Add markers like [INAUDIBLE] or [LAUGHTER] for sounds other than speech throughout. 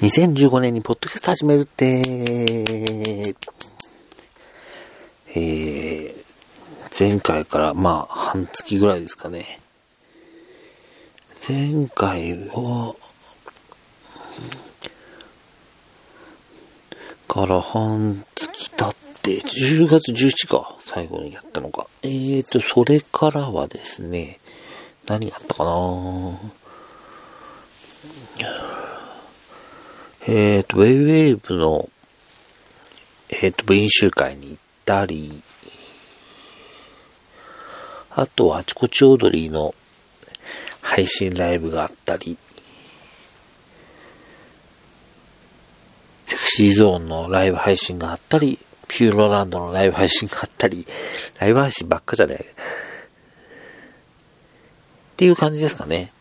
2015年にポッドキャスト始めるって、えー、前回からまあ半月ぐらいですかね。前回は、から半月経って、10月17か、最後にやったのか。えーと、それからはですね、何があったかなえっ、ー、と、ウェイウェイブの、えっ、ー、と、部員集会に行ったり、あとはあちこちオードリーの配信ライブがあったり、セクシーゾーンのライブ配信があったり、ピューロランドのライブ配信があったり、ライブ配信ばっかじゃねえ。っていう感じですかね。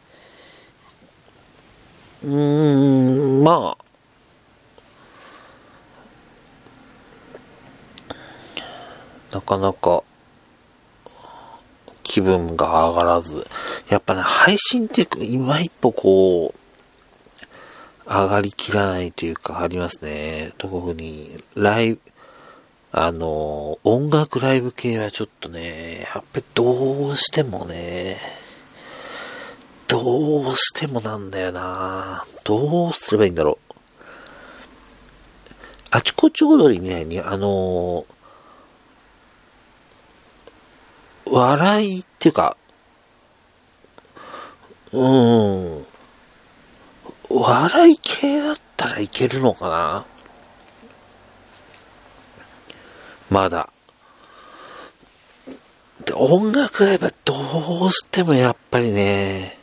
うーん、まあ、なかなか気分が上がらず、やっぱね、配信って今一歩こう、上がりきらないというかありますね。特に、ライブ、あの、音楽ライブ系はちょっとね、やっぱりどうしてもね、どうしてもなんだよなどうすればいいんだろう。あちこち踊りみたいに、あの笑いっていうか、うん、笑い系だったらいけるのかな？まだ。で、音楽ライブはどうしてもやっぱりね、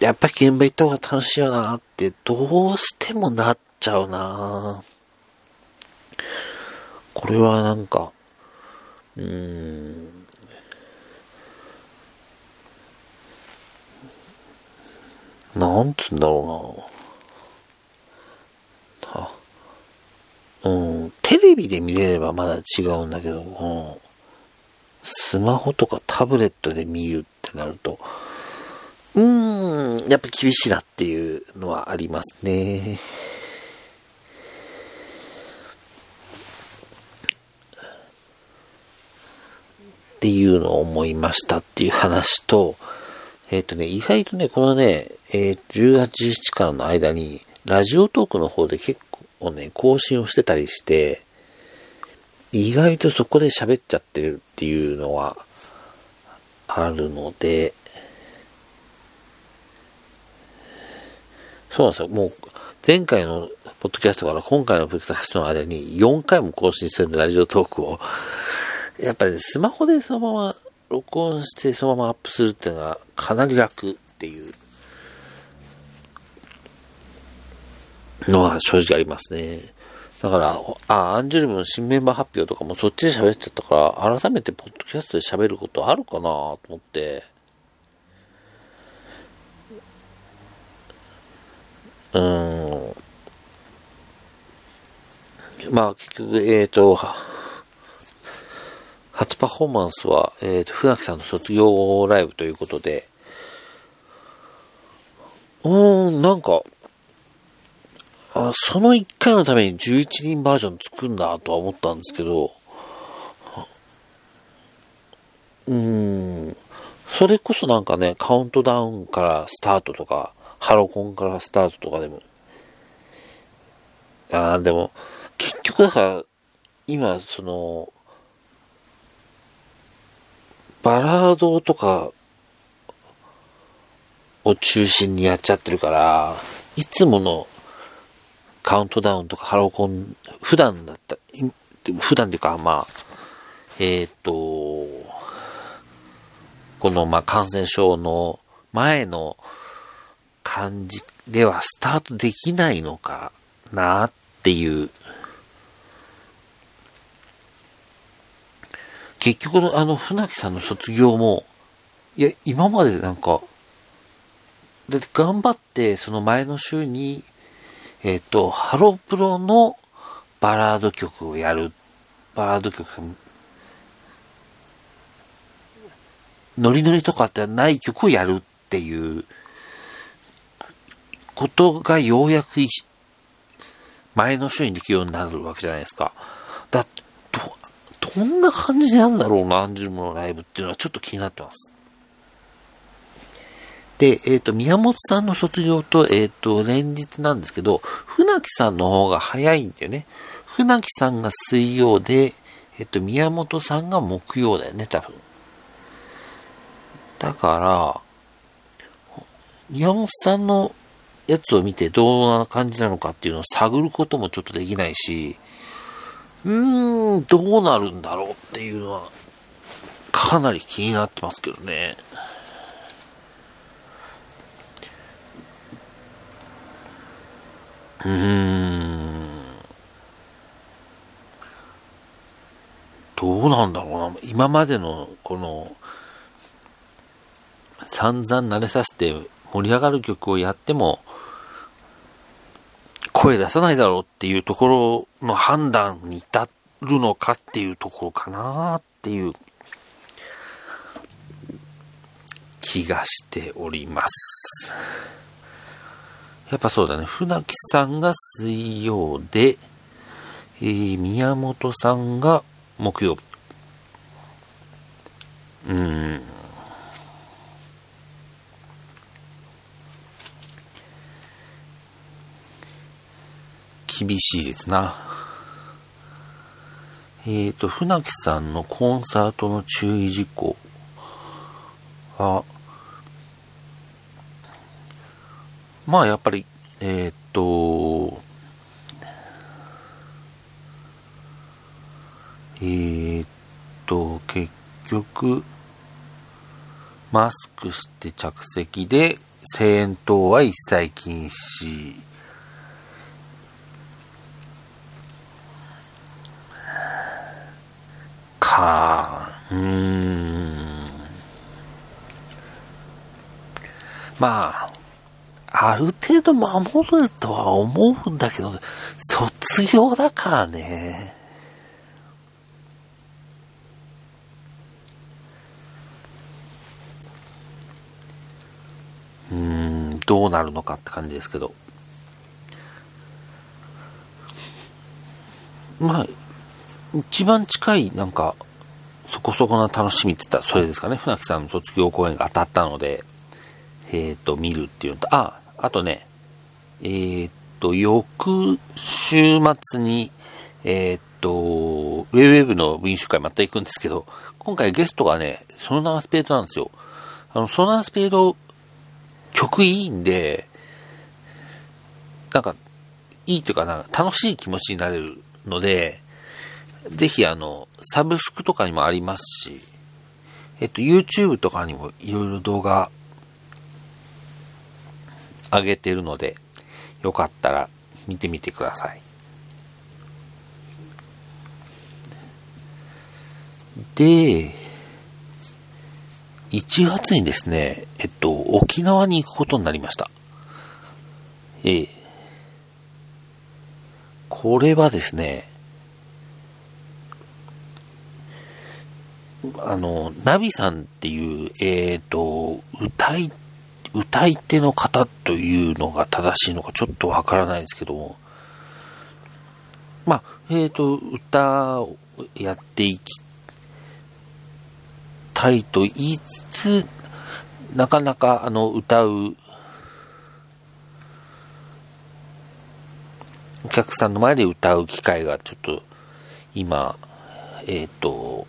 やっぱり現場行った方が楽しいよなってどうしてもなっちゃうなこれはなんか、うーん。なんつうんだろうな。は、うん、テレビで見れればまだ違うんだけど、うん、スマホとかタブレットで見るってなると、うーん、やっぱ厳しいなっていうのはありますね。っていうのを思いましたっていう話と、えっ、ー、とね、意外とね、このね、えー、18日からの間に、ラジオトークの方で結構ね、更新をしてたりして、意外とそこで喋っちゃってるっていうのはあるので、そうなんですよ。もう、前回のポッドキャストから今回のポッドキャストの間に4回も更新するラジオトークをやっぱり、ね、スマホでそのまま録音してそのままアップするっていうのはかなり楽っていうのは正直ありますね。だから、あ、アンジュルムの新メンバー発表とかもそっちで喋っちゃったから、改めてポッドキャストで喋ることあるかなと思って、うーん。まあ結局、えっ、ー、と、初パフォーマンスは、えっ、ー、と、船木さんの卒業ライブということで、うーん、なんか、あその1回のために11人バージョン作るんだとは思ったんですけど、うーん、それこそなんかね、カウントダウンからスタートとか、ハロコンからスタートとかでも、ああ、でも、結局だから、今、その、バラードとかを中心にやっちゃってるから、いつものカウントダウンとかハロコン、普段だった、普段っていうか、まあ、えっ、ー、と、この、まあ、感染症の前の感じではスタートできないのかなっていう結局、あの、船木さんの卒業も、いや、今までなんか、だって頑張って、その前の週に、えっ、ー、と、ハロプロのバラード曲をやる。バラード曲、ノリノリとかってない曲をやるっていうことがようやく前の週にできるようになるわけじゃないですか。だ、ど、どんな感じなんだろうな、アンジュルムのライブっていうのはちょっと気になってます。で、えっ、ー、と、宮本さんの卒業と、えっ、ー、と、連日なんですけど、船木さんの方が早いんだよね。船木さんが水曜で、えっ、ー、と、宮本さんが木曜だよね、多分。だから、宮本さんのやつを見てどんな感じなのかっていうのを探ることもちょっとできないし、うーん、どうなるんだろうっていうのは、かなり気になってますけどね。うーん。どうなんだろうな。今までの、この、散々慣れさせて盛り上がる曲をやっても、声出さないだろうっていうところの判断に至るのかっていうところかなっていう気がしております。やっぱそうだね。船木さんが水曜で、えー、宮本さんが木曜日。厳しいですな。えっ、ー、と、船木さんのコンサートの注意事項は、まあやっぱり、えー、っと、えー、っと、結局、マスクして着席で、声援等は一切禁止。か、うーん。まあ、ある程度守るとは思うんだけど、卒業だからね。うん、どうなるのかって感じですけど。まあ、一番近い、なんか、そこそこな楽しみって言ったらそれですかね。船木さんの卒業公演が当たったので、えっ、ー、と、見るっていうのと、あ、あとね、えー、っと、翌週末に、えー、っと、ウェブウェブのウィン集会また行くんですけど、今回ゲストがね、ソノナースペードなんですよ。あの、ソナースペード、曲いいんで、なんか、いいというかな、楽しい気持ちになれるので、ぜひあの、サブスクとかにもありますし、えっと、YouTube とかにもいろいろ動画上げてるので、よかったら見てみてください。で、1月にですね、えっと、沖縄に行くことになりました。ええ。これはですね、あの、ナビさんっていう、えっ、ー、と、歌い歌い手の方というのが正しいのかちょっとわからないですけども、まあ、えっ、ー、と、歌をやっていきたいと言いつつ、なかなかあの歌うお客さんの前で歌う機会がちょっと今、えっ、ー、と、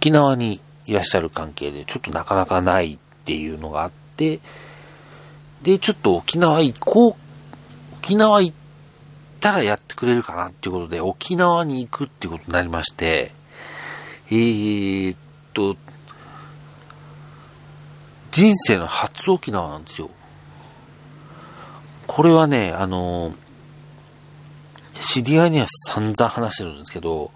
沖縄にいらっしゃる関係で、ちょっとなかなかないっていうのがあって、で、ちょっと沖縄行こう、沖縄行ったらやってくれるかなっていうことで、沖縄に行くっていうことになりまして、えー、っと、人生の初沖縄なんですよ。これはね、あの、知り合いには散々話してるんですけど、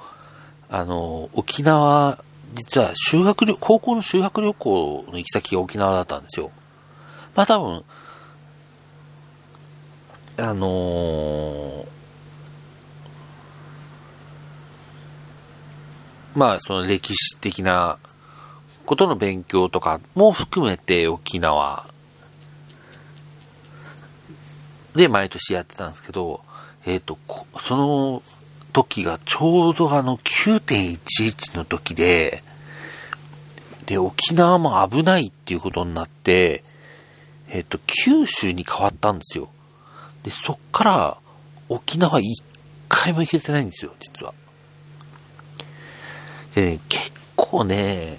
あの、沖縄実は修学旅、高校の修学旅行の行き先が沖縄だったんですよ。まあ多分、あのー、まあその歴史的なことの勉強とかも含めて沖縄で毎年やってたんですけど、えっ、ー、と、その時がちょうどあの9.11の時で、で、沖縄も危ないっていうことになって、えっ、と、九州に変わったんですよ。で、そっから沖縄一回も行けてないんですよ、実は。でね、結構ね、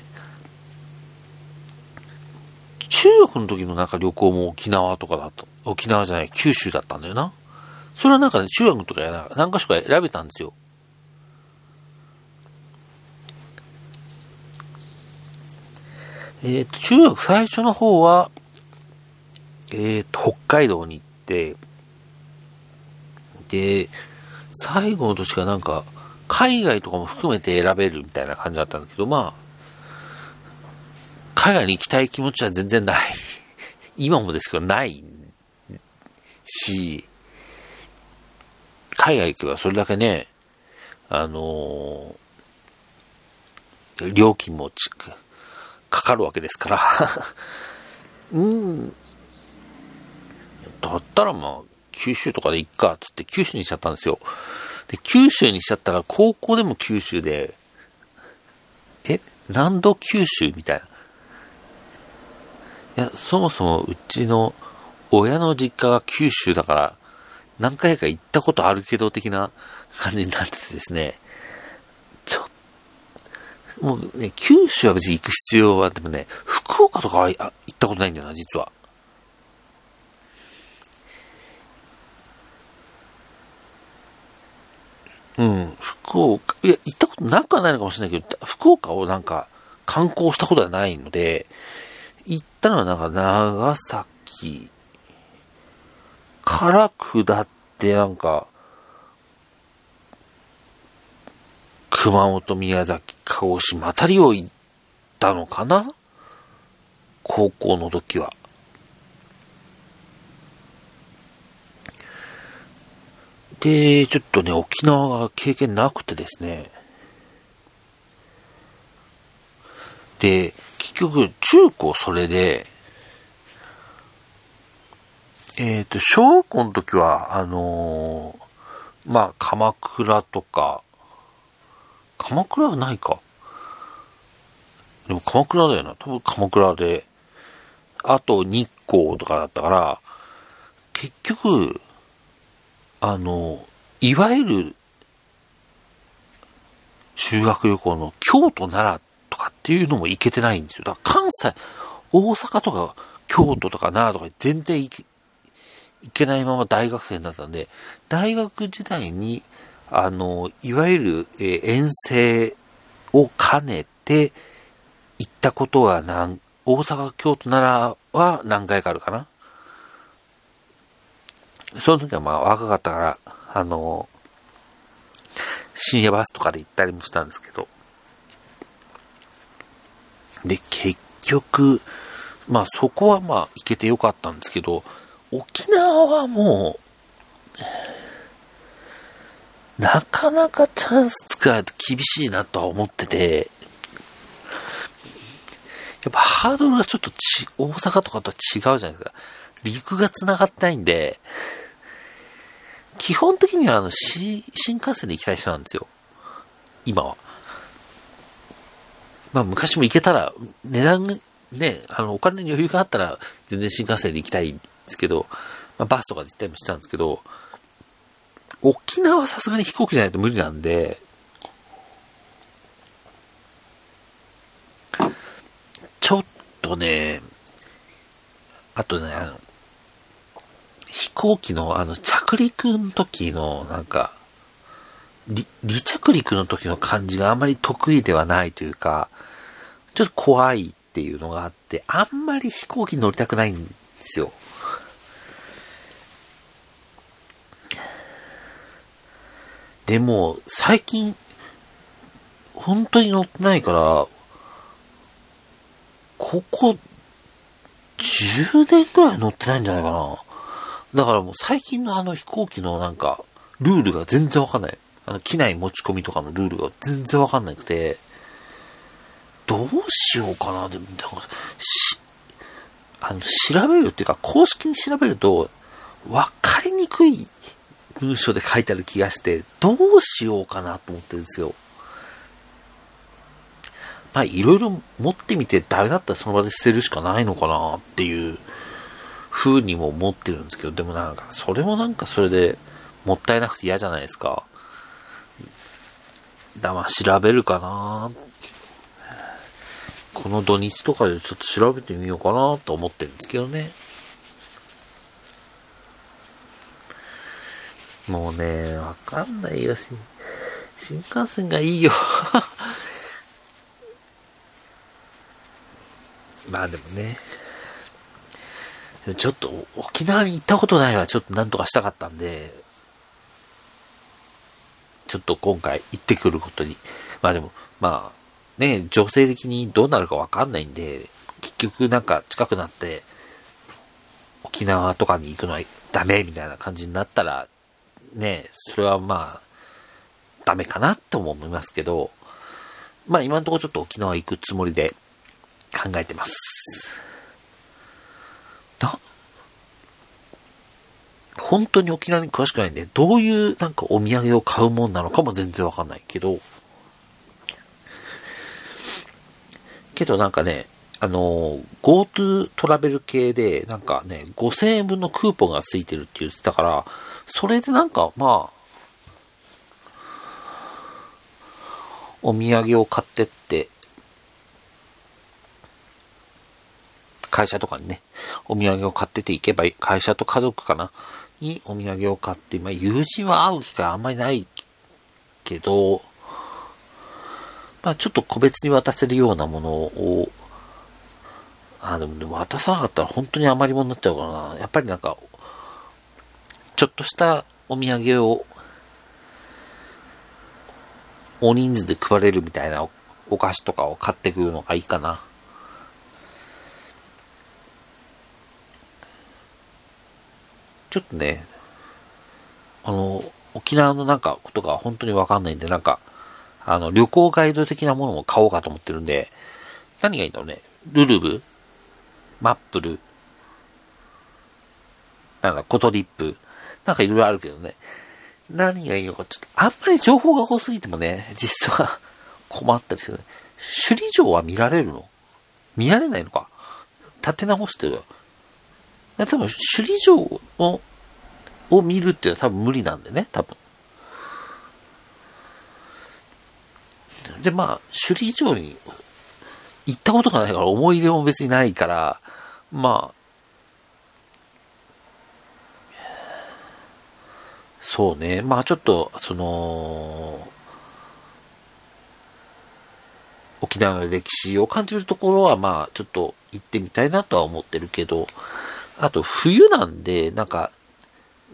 中学の時のなんか旅行も沖縄とかだと、沖縄じゃない、九州だったんだよな。それはなんかね、中学とかや何か所か選べたんですよ。えっ、ー、と、中学最初の方は、えっ、ー、と、北海道に行って、で、最後の年がなんか、海外とかも含めて選べるみたいな感じだったんだけど、まあ、海外に行きたい気持ちは全然ない。[LAUGHS] 今もですけど、ないし、海外行けばそれだけね、あのー、料金もちかかるわけですからうん。だったらまあ、九州とかで行っか、つって九州にしちゃったんですよ。で、九州にしちゃったら高校でも九州で、え、何度九州みたいな。いや、そもそもうちの親の実家が九州だから、何回か行ったことあるけど的な感じになっててですね、ちょっと、もうね、九州は別に行く必要は、でもね、福岡とかは行ったことないんだよな、実は。うん、福岡、いや、行ったことなくはないのかもしれないけど、福岡をなんか観光したことはないので、行ったのはなんか長崎から下ってなんか、熊本、宮崎、鹿児島あたりを行ったのかな？高校の時は。で、ちょっとね、沖縄が経験なくてですね。で、結局、中高それで、えっ、ー、と、小学校の時は、あのー、まあ、鎌倉とか、鎌倉はないか。でも鎌倉だよな。多分鎌倉で。あと日光とかだったから、結局、あの、いわゆる修学旅行の京都、奈良とかっていうのも行けてないんですよ。だから関西、大阪とか京都とか奈良とか全然行けいけないまま大学生になったんで、大学時代に、あの、いわゆる、え、遠征を兼ねて行ったことは何、大阪、京都、奈良は何回かあるかな。その時はまあ若かったから、あの、深夜バスとかで行ったりもしたんですけど。で、結局、まあそこはまあ行けてよかったんですけど、沖縄はもう、なかなかチャンス作らないと厳しいなとは思ってて、やっぱハードルがちょっとち、大阪とかとは違うじゃないですか。陸が繋がってないんで、基本的にはあの、新幹線で行きたい人なんですよ。今は。まあ昔も行けたら、値段ね、あの、お金に余裕があったら、全然新幹線で行きたいですけど、まあ、バスとかで行ったりもしたんですけど、沖縄はさすがに飛行機じゃないと無理なんで、ちょっとね、あとね、あの、飛行機のあの着陸の時のなんか、離着陸の時の感じがあんまり得意ではないというか、ちょっと怖いっていうのがあって、あんまり飛行機乗りたくないんですよ。でも、最近、本当に乗ってないから、ここ、10年くらい乗ってないんじゃないかな。だからもう最近のあの飛行機のなんか、ルールが全然わかんない。あの、機内持ち込みとかのルールが全然わかんなくて、どうしようかな。でも、し、あの、調べるっていうか、公式に調べると、わかりにくい文章で書いてある気がして、どうしようかなと思ってるんですよ。まあ、いろいろ持ってみてダメだったらその場で捨てるしかないのかなっていう風にも思ってるんですけど、でもなんか、それもなんかそれでもったいなくて嫌じゃないですか。だ、まあ、調べるかなこの土日とかでちょっと調べてみようかなと思ってるんですけどね。もうね、わかんないよ。し、新幹線がいいよ。[LAUGHS] まあでもね、ちょっと沖縄に行ったことないわ、ちょっとなんとかしたかったんで、ちょっと今回行ってくることに。まあでも、まあ、ね、情勢的にどうなるかわかんないんで、結局なんか近くなって、沖縄とかに行くのはダメみたいな感じになったら、ね、それはまあ、ダメかなとも思いますけど、まあ今のところちょっと沖縄行くつもりで考えてます。な、本当に沖縄に詳しくないんで、どういうなんかお土産を買うもんなのかも全然わかんないけど、けどなんかね、あの、GoTo トラベル系で、なんかね、5000円分のクーポンがついてるって言ってたから、それでなんか、まあ、お土産を買ってって、会社とかにね、お土産を買ってていけばいい。会社と家族かなにお土産を買って、まあ友人は会う機会あんまりないけど、まあちょっと個別に渡せるようなものを、あ、でもでも渡さなかったら本当に余り物になっちゃうからな。やっぱりなんか、ちょっとしたお土産を、大人数で配れるみたいなお菓子とかを買ってくるのがいいかな。ちょっとね、あの、沖縄のなんかことが本当にわかんないんで、なんか、あの、旅行ガイド的なものも買おうかと思ってるんで、何がいいんだろうね。ルルブマップルなんだ、コトリップ [LAUGHS] なんかいろいろあるけどね。何がいいのか、ちょっと、あんまり情報が多すぎてもね、実は [LAUGHS] 困ったりする、ね。首里城は見られるの？見られないのか？立て直してる。多分、首里城を、を見るっていうのは多分無理なんでね、多分。で、まあ、首里城に行ったことがないから思い出も別にないから、まあそうね。まあちょっと、その、沖縄の歴史を感じるところは、まあちょっと行ってみたいなとは思ってるけど、あと冬なんで、なんか、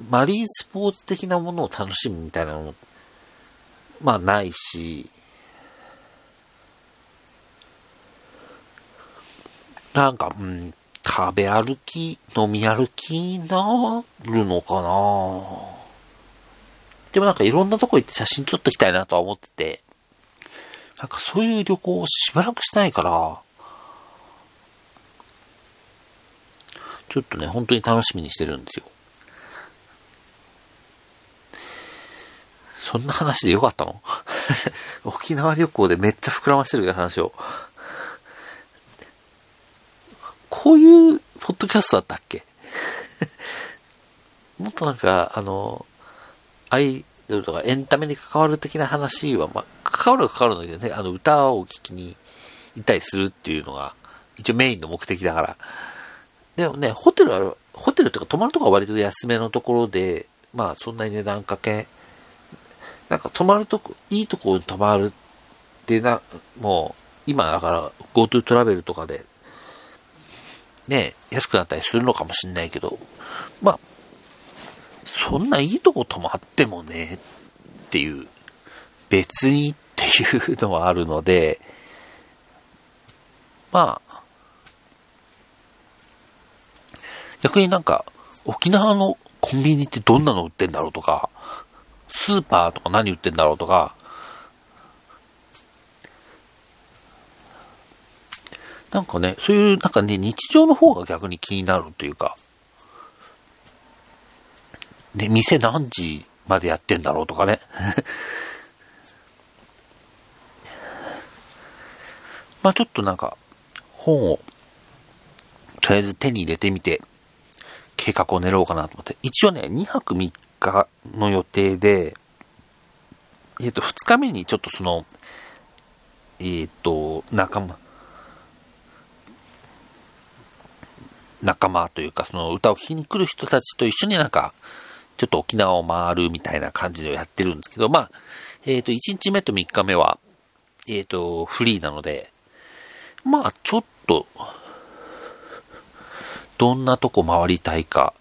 マリンスポーツ的なものを楽しむみたいなのも、まあないし、なんか、うん、食べ歩き、飲み歩きになるのかなでもなんかいろんなとこ行って写真撮ってきたいなとは思ってて、なんかそういう旅行をしばらくしてないから、ちょっとね、本当に楽しみにしてるんですよ。そんな話でよかったの？[LAUGHS] 沖縄旅行でめっちゃ膨らましてるけど話を。こういうポッドキャストだったっけ？[LAUGHS] もっとなんか、あの、アイドルとかエンタメに関わる的な話は、まあ、関わるは関わるんだけどね、あの、歌を聴きに行ったりするっていうのが、一応メインの目的だから。でもね、ホテルは、ホテルとか泊まるとこは割と安めのところで、まあ、そんなに値段かけ、なんか泊まるとこ、いいところに泊まるってな、もう、今だから GoTo トラベルとかで、ね、安くなったりするのかもしんないけど、まあ、そんないいとこ泊まってもね、っていう、別にっていうのはあるので、まあ、逆になんか、沖縄のコンビニってどんなの売ってんだろうとか、スーパーとか何売ってんだろうとか、なんかね、そういうなんかね、日常の方が逆に気になるというか、ね、店何時までやってんだろうとかね。[LAUGHS] まあちょっとなんか、本を、とりあえず手に入れてみて、計画を練ろうかなと思って。一応ね、2泊3日の予定で、えっ、ー、と、2日目にちょっとその、えっ、ー、と、仲間、仲間というか、その歌を聴きに来る人たちと一緒になんか、ちょっと沖縄を回るみたいな感じでやってるんですけど、まあ、えっ、ー、と、1日目と3日目は、えっ、ー、と、フリーなので、まあ、ちょっと、どんなとこ回りたいか、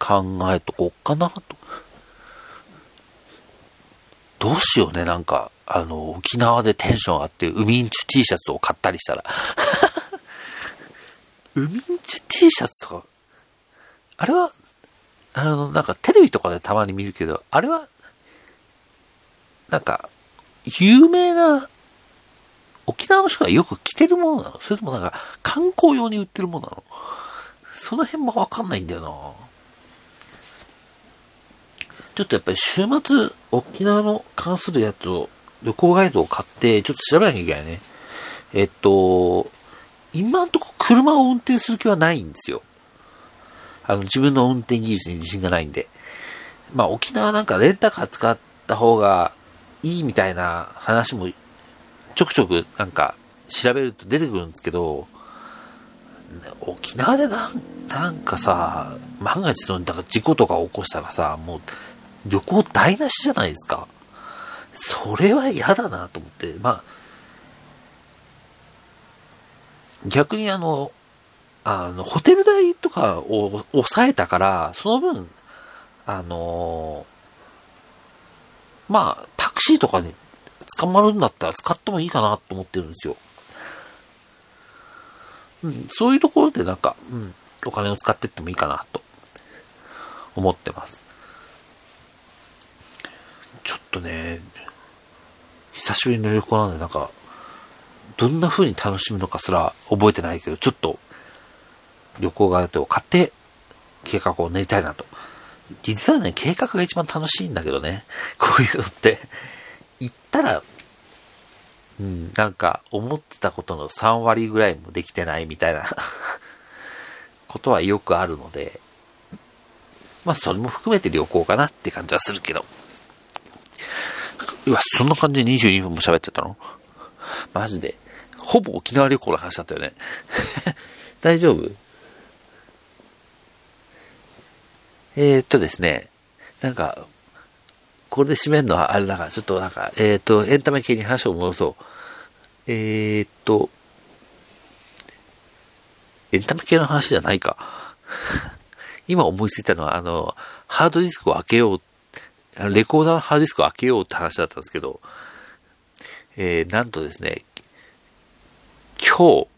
考えとこっかなと。どうしようね、なんか、あの、沖縄でテンションあって、海んちゅ T シャツを買ったりしたら。海んちゅ T シャツとか、あれは、あの、なんかテレビとかでたまに見るけど、あれは、なんか、有名な、沖縄の人がよく着てるものなの？それともなんか、観光用に売ってるものなの？その辺もわかんないんだよなちょっとやっぱり週末、沖縄の関するやつを、旅行ガイドを買って、ちょっと調べなきゃいけないね。えっと、今んとこ車を運転する気はないんですよ。あの、自分の運転技術に自信がないんで。まあ、沖縄なんかレンタカー使った方がいいみたいな話もちょくちょくなんか調べると出てくるんですけど、沖縄でなんなんかさ、万が一のだから事故とか起こしたらさ、もう旅行台無しじゃないですか。それは嫌だなと思って、まあ、逆にあの、あの、ホテル代かを抑えたから、その分、あのまあ、タクシーとかに捕まるんだったら使ってもいいかなと思ってるんですよ。うん、そういうところでなんか、うん、お金を使ってってもいいかなと思ってます。ちょっとね、久しぶりの旅行なんでなんか、どんな風に楽しむのかすら覚えてないけど、ちょっと旅行ガイドを買って計画を練りたいなと。実はね、計画が一番楽しいんだけどね。[LAUGHS] こういうのって。行ったら、うん、なんか思ってたことの3割ぐらいもできてないみたいな [LAUGHS] ことはよくあるので、まあそれも含めて旅行かなって感じはするけど。うわ、そんな感じで22分も喋ってたの？マジで。ほぼ沖縄旅行の話だったよね。[LAUGHS] 大丈夫？えー、っとですね、なんか、これで締めるのはあれだから、ちょっとなんか、えー、っと、エンタメ系に話を戻そう。えー、っと、エンタメ系の話じゃないか。[LAUGHS] 今思いついたのは、あの、ハードディスクを開けよう、レコーダーのハードディスクを開けようって話だったんですけど、えー、なんとですね、今日、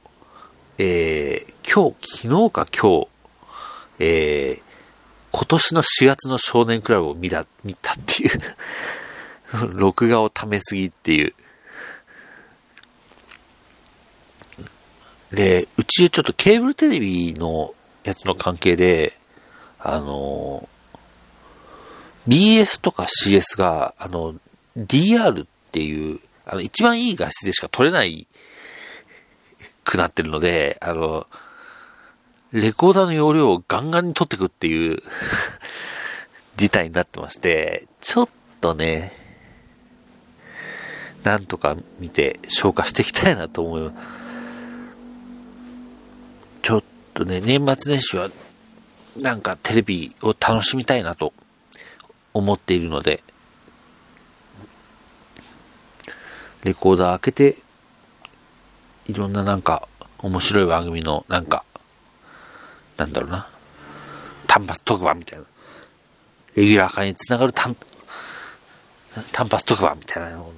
えー、今日、昨日か今日、えー、今年の4月の少年クラブを見た、見たっていう [LAUGHS] 録画をためすぎっていう。で、うちちょっとケーブルテレビのやつの関係で、あの、BS とか CS が、あの、DR っていう、あの、一番いい画質でしか撮れないくなってるので、あの、レコーダーの容量をガンガンに取ってくっていう [LAUGHS] 事態になってまして、ちょっとね、なんとか見て消化していきたいなと思います。ちょっとね、年末年始はなんかテレビを楽しみたいなと思っているので、レコーダー開けて、いろんななんか面白い番組のなんかなんだろうな、単発特番みたいな。レギュラー化につながる単、単発特番みたいなも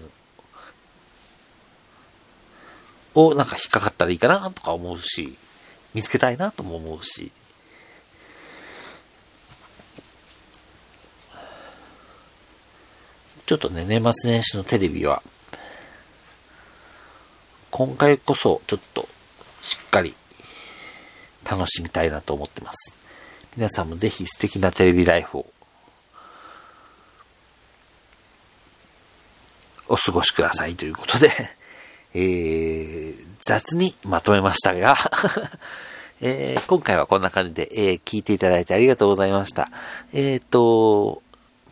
のをなんか引っかかったらいいかなとか思うし、見つけたいなとも思うし、ちょっとね、年末年始のテレビは、今回こそちょっとしっかり楽しみたいなと思ってます。皆さんもぜひ素敵なテレビライフをお過ごしくださいということで、[LAUGHS] えー、雑にまとめましたが [LAUGHS] えー、今回はこんな感じで、えー、聞いていただいてありがとうございました。えっ、ー、と、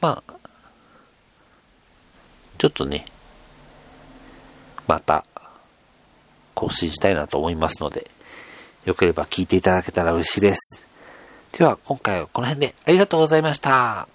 まあ、ちょっとね、また、更新したいなと思いますので、よければ聞いていただけたら嬉しいです。では、今回はこの辺でありがとうございました。